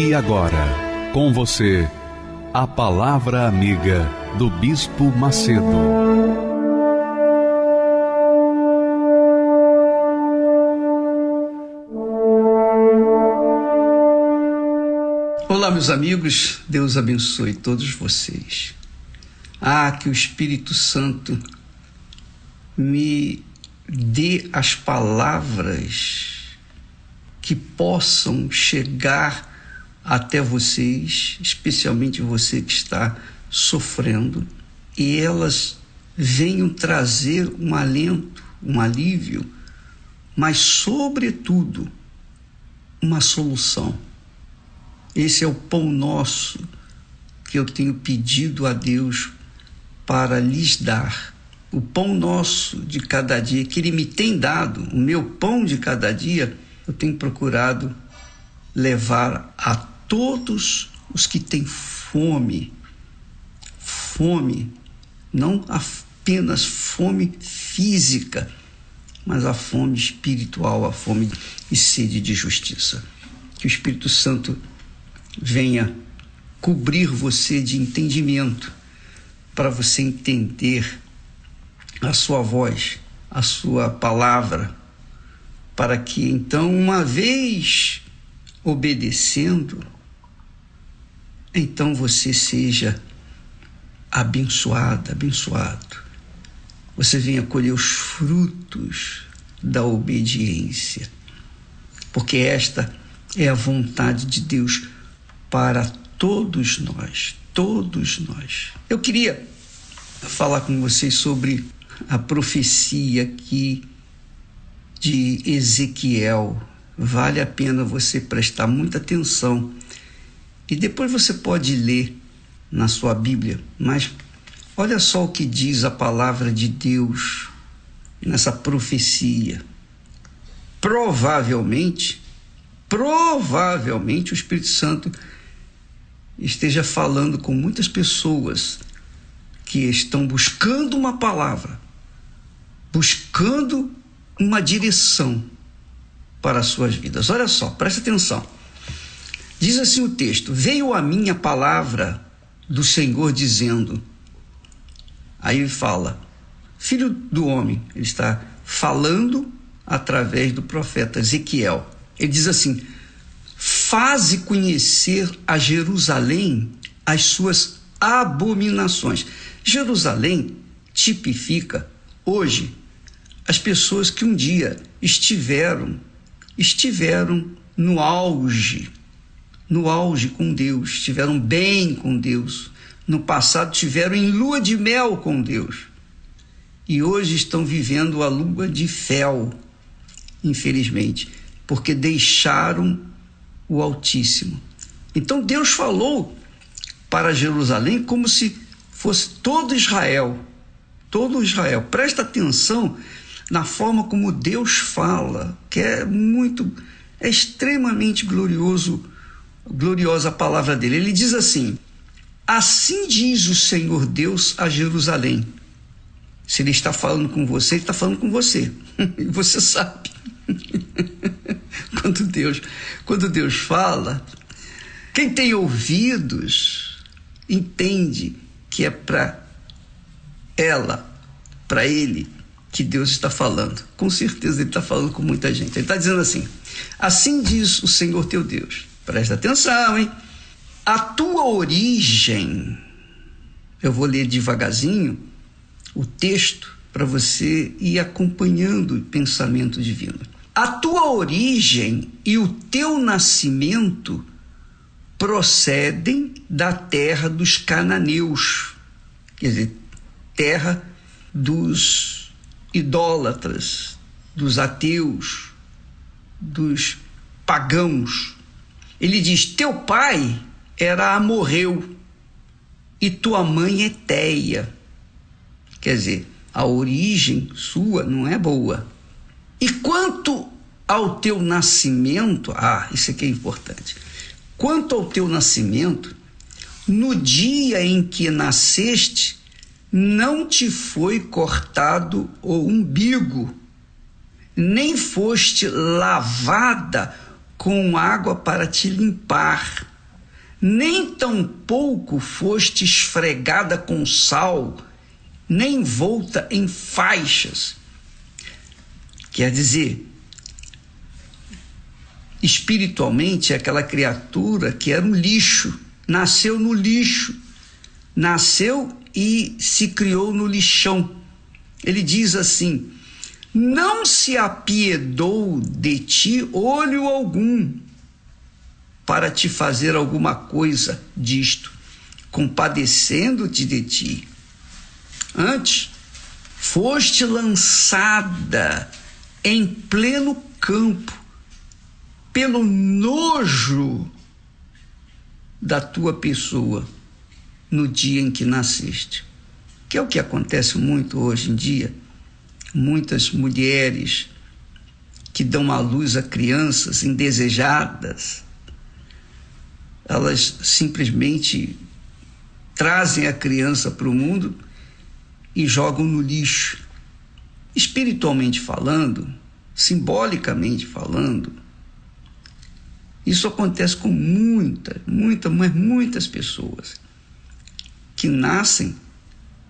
E agora, com você, a Palavra Amiga do Bispo Macedo. Olá, meus amigos, Deus abençoe todos vocês. Ah, que o Espírito Santo me dê as palavras que possam chegar até vocês, especialmente você que está sofrendo, e elas venham trazer um alento, um alívio, mas, sobretudo, uma solução. Esse é o pão nosso que eu tenho pedido a Deus para lhes dar. O pão nosso de cada dia, que Ele me tem dado, o meu pão de cada dia, eu tenho procurado levar a todos os que têm fome, fome, não apenas fome física, mas a fome espiritual, a fome e sede de justiça. Que o Espírito Santo venha cobrir você de entendimento para você entender a sua voz, a sua palavra, para que então, uma vez obedecendo, então você seja abençoado, abençoado. Você venha colher os frutos da obediência, porque esta é a vontade de Deus para todos nós, todos nós. Eu queria falar com vocês sobre a profecia aqui de Ezequiel. Vale a pena você prestar muita atenção. E depois você pode ler na sua Bíblia, mas olha só o que diz a palavra de Deus nessa profecia. Provavelmente, provavelmente o Espírito Santo esteja falando com muitas pessoas que estão buscando uma palavra, buscando uma direção para as suas vidas. Olha só, presta atenção. Diz assim o texto: Veio a minha palavra do Senhor dizendo. Aí ele fala, filho do homem, ele está falando através do profeta Ezequiel. Ele diz assim: faze conhecer a Jerusalém as suas abominações. Jerusalém tipifica hoje as pessoas que um dia estiveram estiveram no auge, no auge com Deus, estiveram bem com Deus. No passado estiveram em lua de mel com Deus. E hoje estão vivendo a lua de fel, infelizmente, porque deixaram o Altíssimo. Então Deus falou para Jerusalém como se fosse todo Israel. Todo Israel. Presta atenção na forma como Deus fala, que é muito, é extremamente glorioso, gloriosa palavra dele. Ele diz assim: Assim diz o Senhor Deus a Jerusalém. Se ele está falando com você, ele está falando com você. E você sabe. quando Deus, quando Deus fala, quem tem ouvidos entende que é para ela, para ele que Deus está falando. Com certeza ele está falando com muita gente. Ele está dizendo assim: Assim diz o Senhor teu Deus. Presta atenção, hein? A tua origem, eu vou ler devagarzinho o texto para você ir acompanhando o pensamento divino. A tua origem e o teu nascimento procedem da terra dos cananeus, quer dizer, terra dos idólatras, dos ateus, dos pagãos. Ele diz: Teu pai era amorreu e tua mãe é Teia. Quer dizer, a origem sua não é boa. E quanto ao teu nascimento, ah, isso aqui é importante. Quanto ao teu nascimento, no dia em que nasceste, não te foi cortado o umbigo, nem foste lavada com água para te limpar, nem tampouco foste esfregada com sal, nem volta em faixas. Quer dizer, espiritualmente, aquela criatura que era um lixo, nasceu no lixo, nasceu e se criou no lixão. Ele diz assim: Não se apiedou de ti olho algum para te fazer alguma coisa disto, compadecendo-te de ti. Antes, foste lançada em pleno campo pelo nojo da tua pessoa no dia em que nasceste. Que é o que acontece muito hoje em dia. Muitas mulheres que dão à luz a crianças indesejadas, elas simplesmente trazem a criança para o mundo e jogam no lixo. Espiritualmente falando, simbolicamente falando, isso acontece com muitas, muitas, mas muitas pessoas que nascem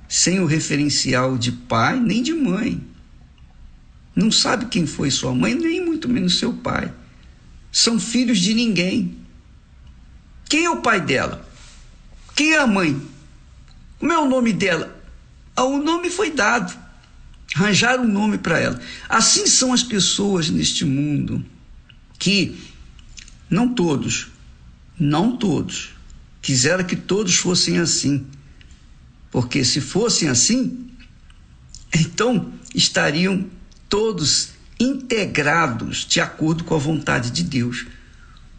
sem o referencial de pai nem de mãe. Não sabe quem foi sua mãe, nem muito menos seu pai. São filhos de ninguém. Quem é o pai dela? Quem é a mãe? Como é o nome dela? Ah, o nome foi dado. Arranjaram um nome para ela. Assim são as pessoas neste mundo que, não todos, não todos, quiseram que todos fossem assim porque se fossem assim, então estariam todos integrados de acordo com a vontade de Deus.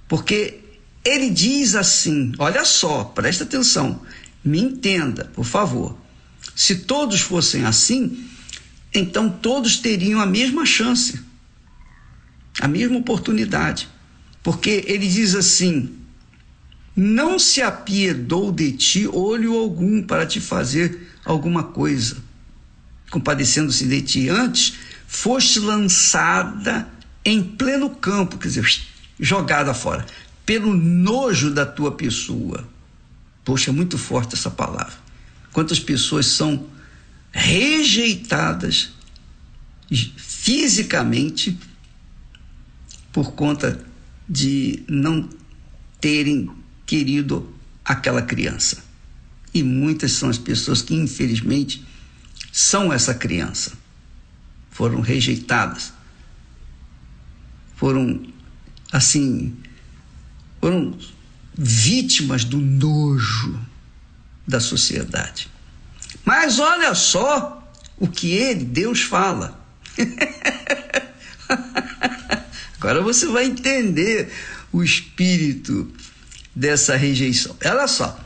Porque ele diz assim: olha só, presta atenção, me entenda, por favor. Se todos fossem assim, então todos teriam a mesma chance, a mesma oportunidade. Porque ele diz assim: não se apiedou de ti olho algum para te fazer alguma coisa, compadecendo-se de ti. Antes, foste lançada em pleno campo, quer dizer, jogada fora, pelo nojo da tua pessoa. Poxa, é muito forte essa palavra. Quantas pessoas são rejeitadas fisicamente por conta de não terem querido aquela criança. E muitas são as pessoas que, infelizmente, são essa criança. Foram rejeitadas. Foram, assim, foram vítimas do nojo da sociedade. Mas olha só o que ele, Deus, fala. Agora você vai entender o espírito dessa rejeição. Olha só.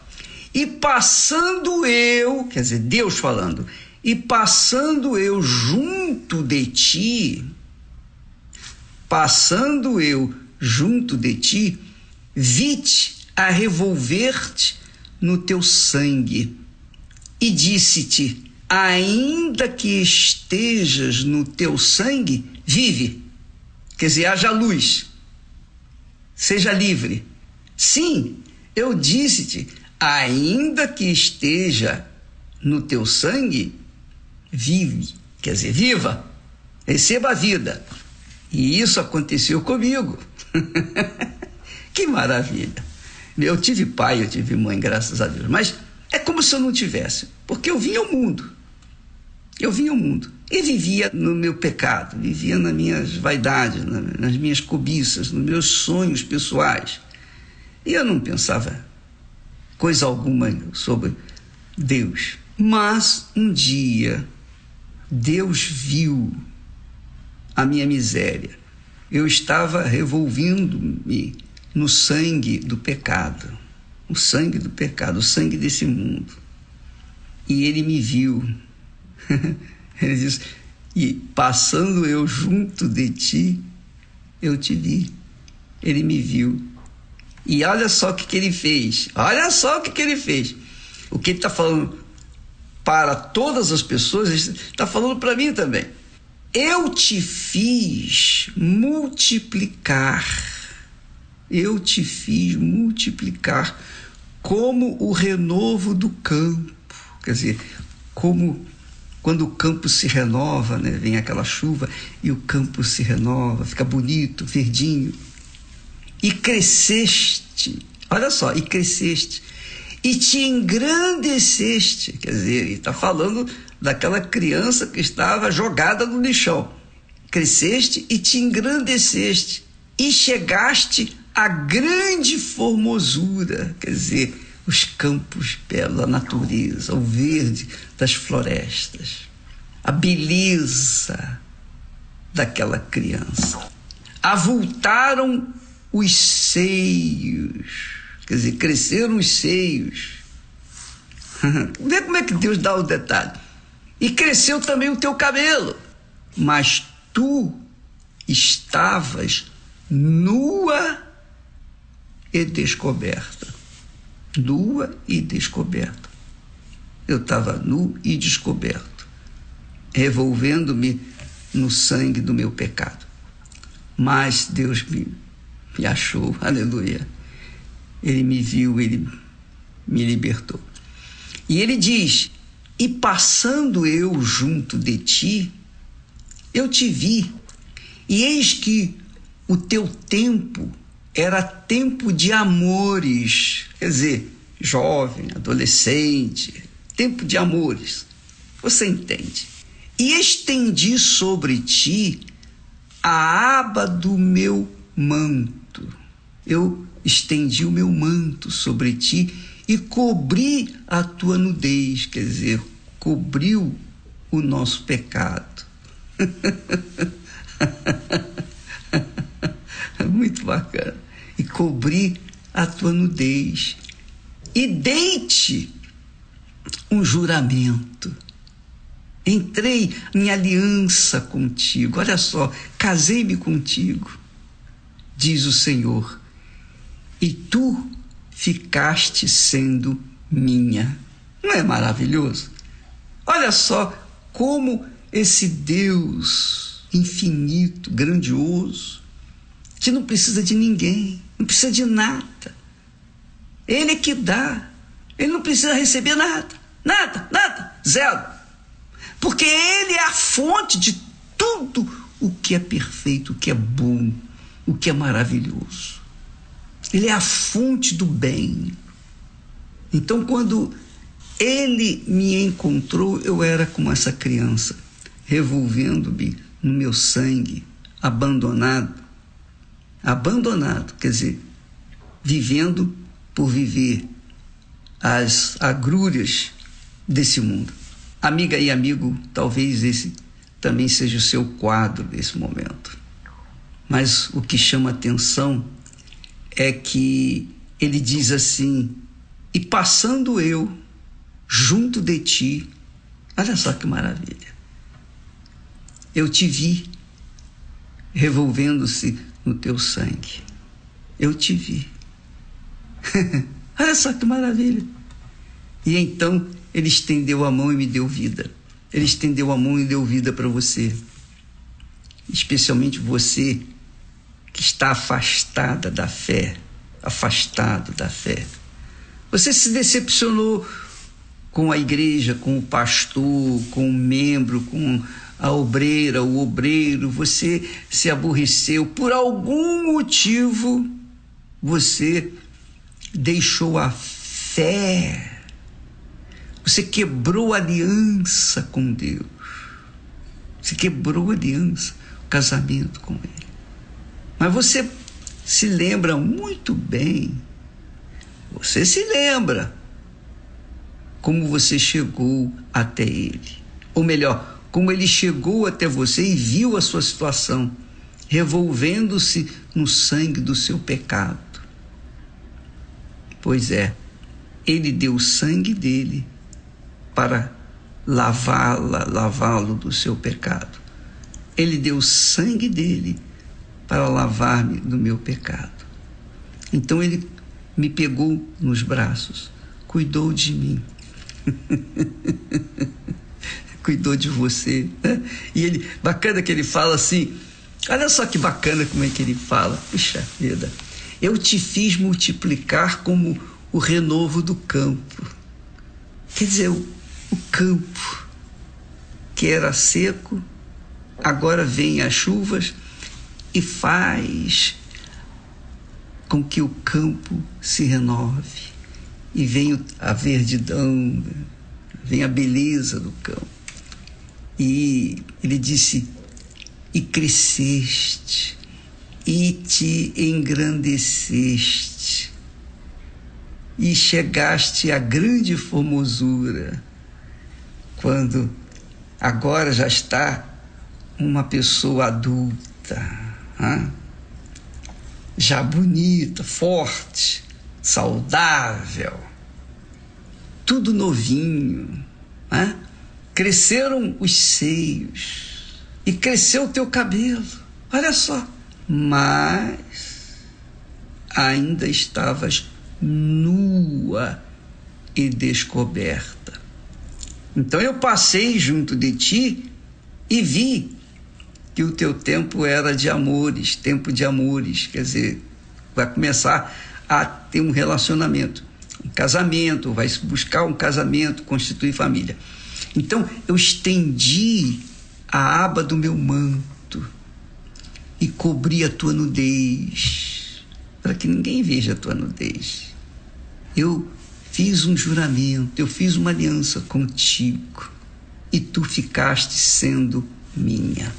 E passando eu, quer dizer, Deus falando, e passando eu junto de ti, passando eu junto de ti, vi-te a revolver-te no teu sangue, e disse-te: ainda que estejas no teu sangue, vive. Quer dizer, haja luz, seja livre. Sim, eu disse-te, ainda que esteja no teu sangue, vive, quer dizer, viva, receba a vida. E isso aconteceu comigo. que maravilha. Eu tive pai, eu tive mãe, graças a Deus, mas é como se eu não tivesse, porque eu vinha ao mundo. Eu vinha ao mundo e vivia no meu pecado, vivia nas minhas vaidades, nas minhas cobiças, nos meus sonhos pessoais. E eu não pensava coisa alguma sobre Deus. Mas um dia Deus viu a minha miséria, eu estava revolvendo-me no sangue do pecado, o sangue do pecado, o sangue desse mundo. E ele me viu. ele diz: E passando eu junto de ti, eu te vi. Ele me viu. E olha só o que, que ele fez. Olha só o que, que ele fez. O que ele está falando para todas as pessoas, está falando para mim também. Eu te fiz multiplicar. Eu te fiz multiplicar como o renovo do campo. Quer dizer, como quando o campo se renova, né? vem aquela chuva e o campo se renova, fica bonito, verdinho. E cresceste, olha só, e cresceste, e te engrandeceste. Quer dizer, ele está falando daquela criança que estava jogada no lixão. Cresceste e te engrandeceste e chegaste à grande formosura, quer dizer, os campos belos, a natureza, o verde das florestas, a beleza daquela criança. Avultaram os seios, quer dizer, cresceram os seios. Vê como é que Deus dá o detalhe e cresceu também o teu cabelo, mas tu estavas nua e descoberta. Nua e descoberta. Eu estava nu e descoberto, revolvendo-me no sangue do meu pecado. Mas Deus me, me achou, aleluia. Ele me viu, ele me libertou. E ele diz: e passando eu junto de ti, eu te vi, e eis que o teu tempo era tempo de amores, quer dizer, jovem, adolescente, tempo de amores. Você entende? E estendi sobre ti a aba do meu manto. Eu estendi o meu manto sobre ti e cobri a tua nudez, quer dizer, cobriu o nosso pecado. Muito bacana. E cobri a tua nudez. E deite um juramento. Entrei em aliança contigo. Olha só, casei-me contigo, diz o Senhor. E tu ficaste sendo minha. Não é maravilhoso? Olha só como esse Deus infinito, grandioso, que não precisa de ninguém, não precisa de nada. Ele é que dá. Ele não precisa receber nada. Nada, nada, zero. Porque ele é a fonte de tudo o que é perfeito, o que é bom, o que é maravilhoso. Ele é a fonte do bem. Então, quando ele me encontrou, eu era como essa criança, revolvendo-me no meu sangue, abandonado. Abandonado, quer dizer, vivendo por viver as agrúrias desse mundo. Amiga e amigo, talvez esse também seja o seu quadro nesse momento. Mas o que chama atenção é que ele diz assim: E passando eu junto de ti, olha só que maravilha, eu te vi revolvendo-se no teu sangue. Eu te vi. olha só que maravilha. E então ele estendeu a mão e me deu vida. Ele estendeu a mão e deu vida para você. Especialmente você que está afastada da fé, afastado da fé. Você se decepcionou com a igreja, com o pastor, com o membro, com a obreira, o obreiro, você se aborreceu por algum motivo, você deixou a fé. Você quebrou a aliança com Deus. Você quebrou a aliança, o casamento com Ele. Mas você se lembra muito bem, você se lembra como você chegou até ele. Ou melhor, como ele chegou até você e viu a sua situação revolvendo-se no sangue do seu pecado. Pois é, ele deu o sangue dele para lavá-la, lavá-lo do seu pecado. Ele deu o sangue dele para lavar-me do meu pecado. Então ele me pegou nos braços, cuidou de mim. cuidou de você. Né? E ele, bacana que ele fala assim, olha só que bacana como é que ele fala. Puxa vida, eu te fiz multiplicar como o renovo do campo. Quer dizer, o, o campo que era seco, agora vem as chuvas e faz com que o campo se renove e venha a verdidão, vem a beleza do campo. E ele disse: E cresceste, e te engrandeceste, e chegaste à grande formosura, quando agora já está uma pessoa adulta, já bonita, forte, saudável, tudo novinho, né? cresceram os seios e cresceu o teu cabelo. Olha só. Mas ainda estavas nua e descoberta. Então eu passei junto de ti e vi que o teu tempo era de amores, tempo de amores, quer dizer, vai começar a ter um relacionamento, um casamento, vai buscar um casamento, constituir família. Então eu estendi a aba do meu manto e cobri a tua nudez, para que ninguém veja a tua nudez. Eu fiz um juramento, eu fiz uma aliança contigo e tu ficaste sendo minha.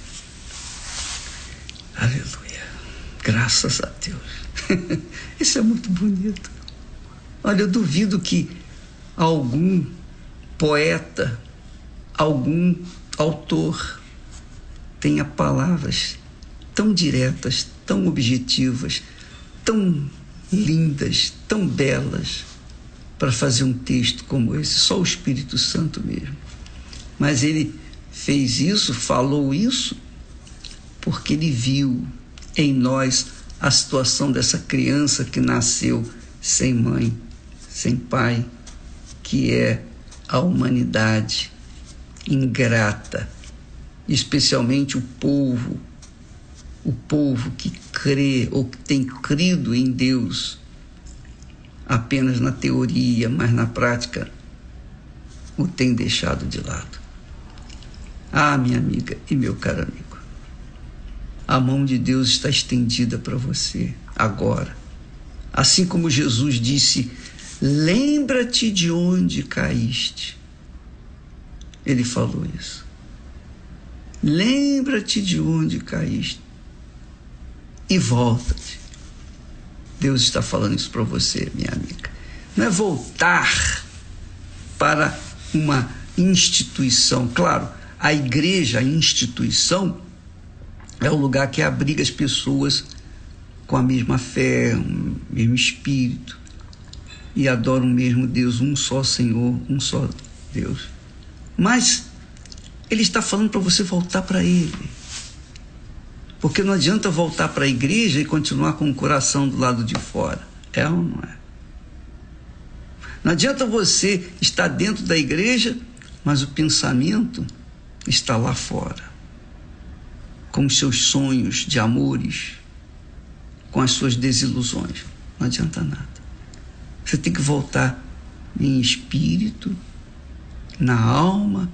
Aleluia. Graças a Deus. Isso é muito bonito. Olha, eu duvido que algum poeta algum autor tenha palavras tão diretas, tão objetivas, tão lindas, tão belas para fazer um texto como esse, só o Espírito Santo mesmo. Mas ele fez isso, falou isso, porque ele viu em nós a situação dessa criança que nasceu sem mãe, sem pai, que é a humanidade ingrata, especialmente o povo, o povo que crê ou que tem crido em Deus apenas na teoria, mas na prática o tem deixado de lado. Ah, minha amiga e meu caro amigo, a mão de Deus está estendida para você agora. Assim como Jesus disse: lembra-te de onde caíste ele falou isso. Lembra-te de onde caíste e volta-te. Deus está falando isso para você, minha amiga. Não é voltar para uma instituição. Claro, a igreja, a instituição, é o lugar que abriga as pessoas com a mesma fé, o mesmo espírito e adoram o mesmo Deus, um só Senhor, um só Deus. Mas ele está falando para você voltar para ele. Porque não adianta voltar para a igreja e continuar com o coração do lado de fora. É ou não é? Não adianta você estar dentro da igreja, mas o pensamento está lá fora. Com os seus sonhos de amores, com as suas desilusões. Não adianta nada. Você tem que voltar em espírito na alma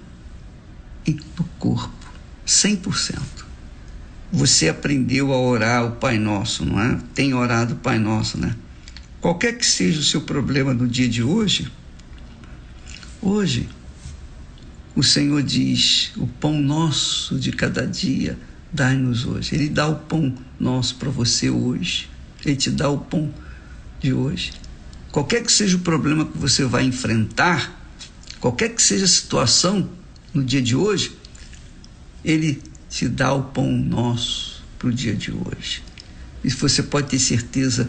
e no corpo, 100%. Você aprendeu a orar o Pai Nosso, não é? Tem orado o Pai Nosso, né? Qualquer que seja o seu problema no dia de hoje, hoje, o Senhor diz: o pão nosso de cada dia, dai-nos hoje. Ele dá o pão nosso para você hoje. Ele te dá o pão de hoje. Qualquer que seja o problema que você vai enfrentar, Qualquer que seja a situação no dia de hoje, Ele te dá o pão nosso para o dia de hoje. E você pode ter certeza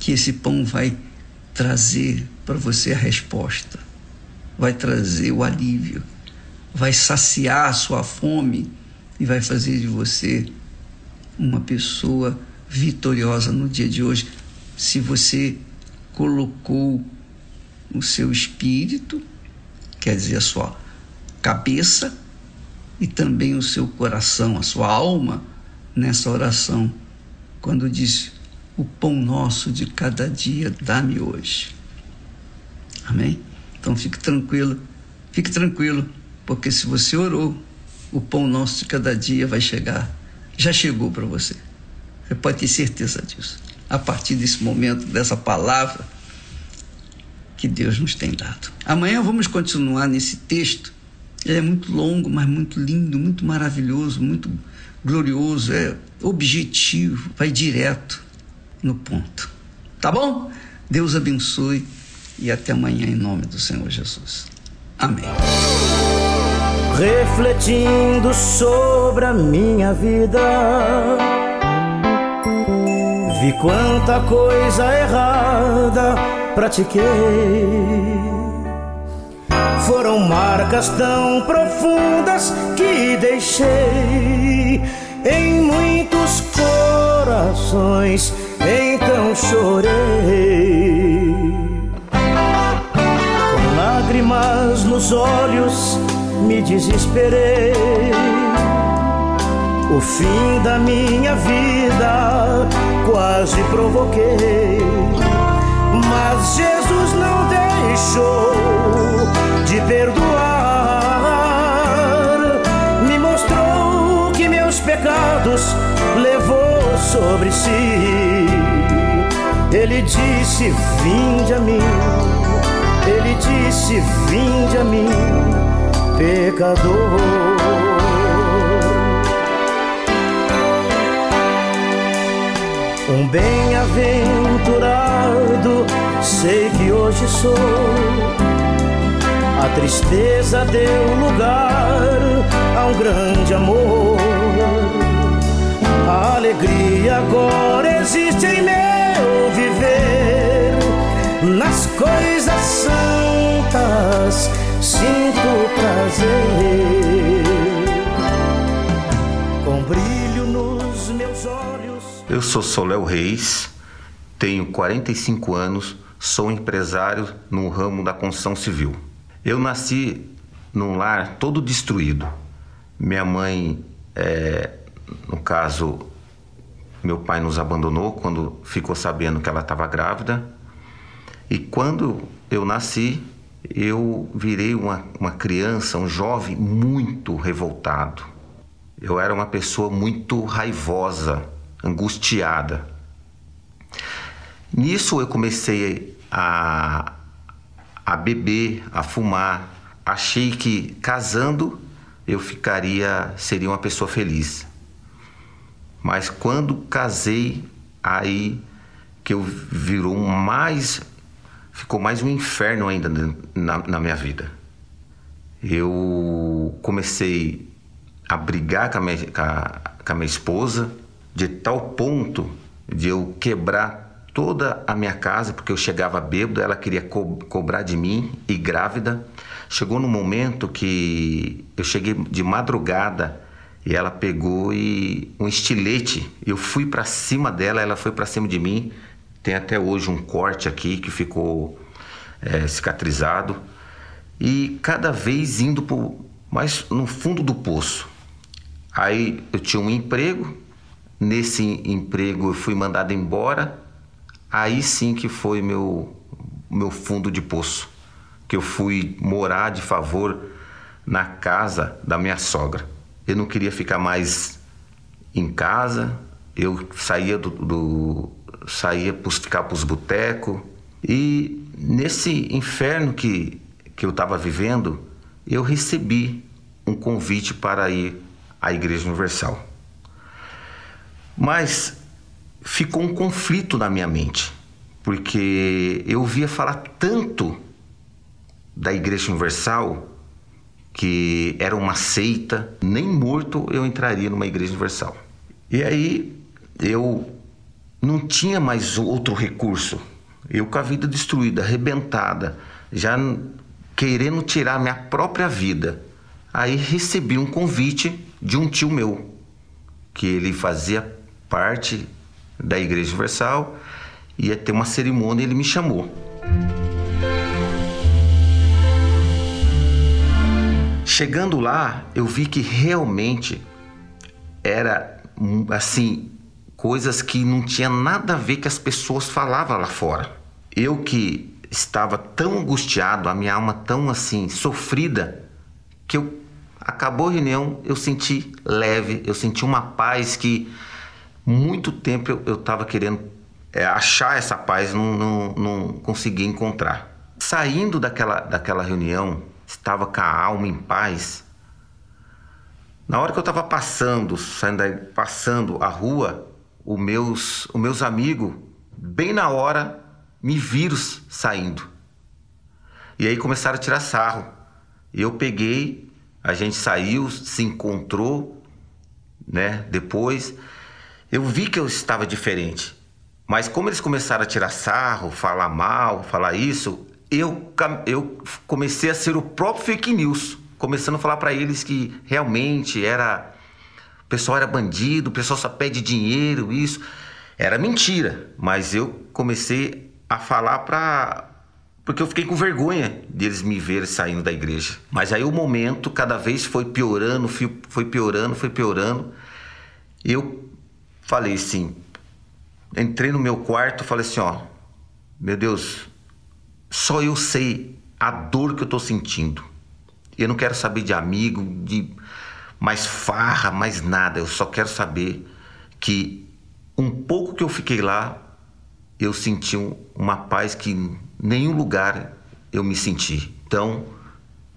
que esse pão vai trazer para você a resposta, vai trazer o alívio, vai saciar a sua fome e vai fazer de você uma pessoa vitoriosa no dia de hoje, se você colocou o seu espírito, quer dizer, a sua cabeça e também o seu coração, a sua alma nessa oração, quando diz: O pão nosso de cada dia dá-me hoje. Amém? Então fique tranquilo, fique tranquilo, porque se você orou, o pão nosso de cada dia vai chegar. Já chegou para você. Você pode ter certeza disso. A partir desse momento, dessa palavra que Deus nos tem dado. Amanhã vamos continuar nesse texto. Ele é muito longo, mas muito lindo, muito maravilhoso, muito glorioso, é objetivo, vai direto no ponto. Tá bom? Deus abençoe e até amanhã em nome do Senhor Jesus. Amém. Refletindo sobre a minha vida, vi quanta coisa errada pratiquei. Foram marcas tão profundas que deixei em muitos corações, então chorei. Com lágrimas nos olhos, me desesperei. O fim da minha vida quase provoquei. Mas Jesus não deixou de perdoar. Me mostrou que meus pecados levou sobre si. Ele disse: Vinde a mim. Ele disse: Vinde a mim, pecador. Um bem-aventurado sei que hoje sou. A tristeza deu lugar a um grande amor. A alegria agora existe em meu viver. Nas coisas santas sinto prazer. Com brilho nos meus olhos. Eu sou Soléu Reis, tenho 45 anos, sou empresário no ramo da construção civil. Eu nasci num lar todo destruído. Minha mãe, é, no caso, meu pai nos abandonou quando ficou sabendo que ela estava grávida. E quando eu nasci, eu virei uma, uma criança, um jovem muito revoltado. Eu era uma pessoa muito raivosa, angustiada. Nisso eu comecei a, a beber, a fumar. Achei que casando eu ficaria, seria uma pessoa feliz. Mas quando casei, aí que eu virou mais, ficou mais um inferno ainda na, na minha vida. Eu comecei a brigar com a, minha, com, a, com a minha esposa, de tal ponto de eu quebrar toda a minha casa, porque eu chegava bêbado, ela queria co cobrar de mim e grávida. Chegou no momento que eu cheguei de madrugada e ela pegou e um estilete, eu fui para cima dela, ela foi para cima de mim. Tem até hoje um corte aqui que ficou é, cicatrizado e cada vez indo pro, mais no fundo do poço. Aí eu tinha um emprego, nesse emprego eu fui mandado embora. Aí sim que foi meu meu fundo de poço, que eu fui morar de favor na casa da minha sogra. Eu não queria ficar mais em casa. Eu saía do, do saía para ficar para os botecos e nesse inferno que que eu estava vivendo, eu recebi um convite para ir à Igreja Universal. Mas ficou um conflito na minha mente, porque eu ouvia falar tanto da Igreja Universal que era uma seita, nem morto eu entraria numa Igreja Universal. E aí eu não tinha mais outro recurso. Eu com a vida destruída, arrebentada, já querendo tirar minha própria vida. Aí recebi um convite de um tio meu, que ele fazia parte da Igreja Universal, ia ter uma cerimônia e ele me chamou. Chegando lá, eu vi que realmente era assim, coisas que não tinha nada a ver que as pessoas falavam lá fora. Eu que estava tão angustiado, a minha alma tão assim sofrida, que eu acabou a reunião, eu senti leve, eu senti uma paz que muito tempo eu estava querendo é, achar essa paz, não, não, não conseguia encontrar. Saindo daquela, daquela reunião, estava com a alma em paz. Na hora que eu estava passando, saindo daí, passando a rua, os meus, os meus amigos, bem na hora, me viram saindo. E aí começaram a tirar sarro. Eu peguei, a gente saiu, se encontrou, né? Depois eu vi que eu estava diferente. Mas como eles começaram a tirar sarro, falar mal, falar isso, eu, eu comecei a ser o próprio fake news, começando a falar para eles que realmente era o pessoal era bandido, o pessoal só pede dinheiro, isso era mentira, mas eu comecei a falar para porque eu fiquei com vergonha deles me ver saindo da igreja. Mas aí o momento cada vez foi piorando, foi piorando, foi piorando. Eu falei assim, entrei no meu quarto, falei assim, ó, meu Deus, só eu sei a dor que eu estou sentindo. Eu não quero saber de amigo, de mais farra, mais nada. Eu só quero saber que um pouco que eu fiquei lá, eu senti uma paz que em nenhum lugar eu me senti. Então,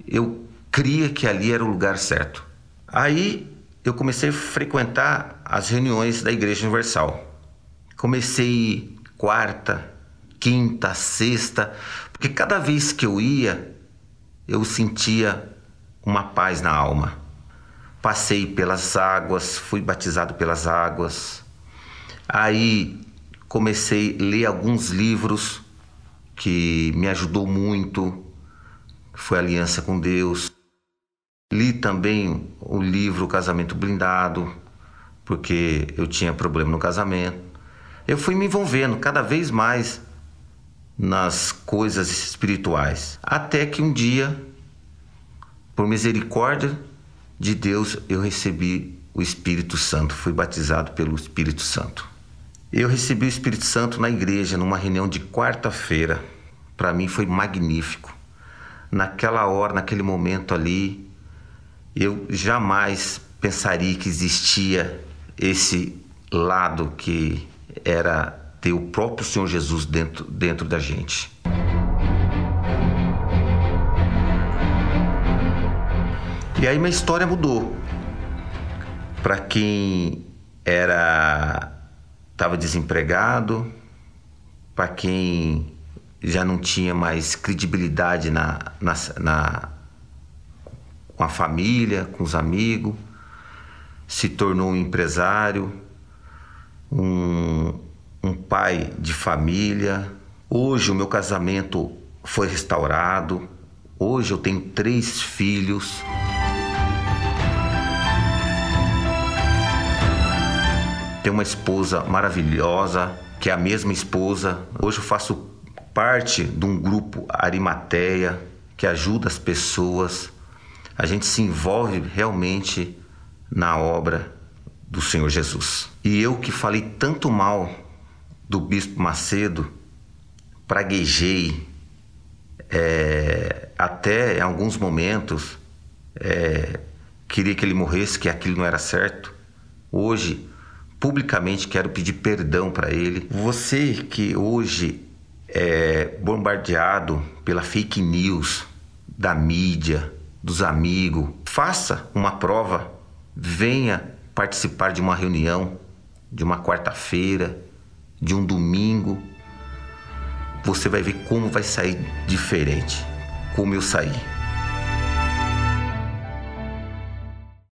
eu cria que ali era o lugar certo. Aí eu comecei a frequentar as reuniões da Igreja Universal. Comecei quarta, quinta, sexta, porque cada vez que eu ia, eu sentia uma paz na alma. Passei pelas águas, fui batizado pelas águas. Aí comecei a ler alguns livros que me ajudou muito, foi Aliança com Deus. Li também o livro Casamento Blindado, porque eu tinha problema no casamento. Eu fui me envolvendo cada vez mais nas coisas espirituais. Até que um dia, por misericórdia de Deus, eu recebi o Espírito Santo, fui batizado pelo Espírito Santo. Eu recebi o Espírito Santo na igreja, numa reunião de quarta-feira. Para mim foi magnífico. Naquela hora, naquele momento ali, eu jamais pensaria que existia esse lado que era ter o próprio Senhor Jesus dentro, dentro da gente. E aí minha história mudou. Para quem era estava desempregado, para quem já não tinha mais credibilidade na, na, na, com a família, com os amigos, se tornou um empresário, um, um pai de família. Hoje o meu casamento foi restaurado. Hoje eu tenho três filhos. Tenho uma esposa maravilhosa, que é a mesma esposa. Hoje eu faço parte de um grupo Arimateia que ajuda as pessoas. A gente se envolve realmente na obra do Senhor Jesus. E eu que falei tanto mal do Bispo Macedo, praguejei é, até em alguns momentos é, queria que ele morresse, que aquilo não era certo. Hoje, publicamente, quero pedir perdão para ele. Você que hoje é bombardeado pela fake news da mídia, dos amigos, faça uma prova, venha participar de uma reunião, de uma quarta-feira, de um domingo, você vai ver como vai sair diferente, como eu saí.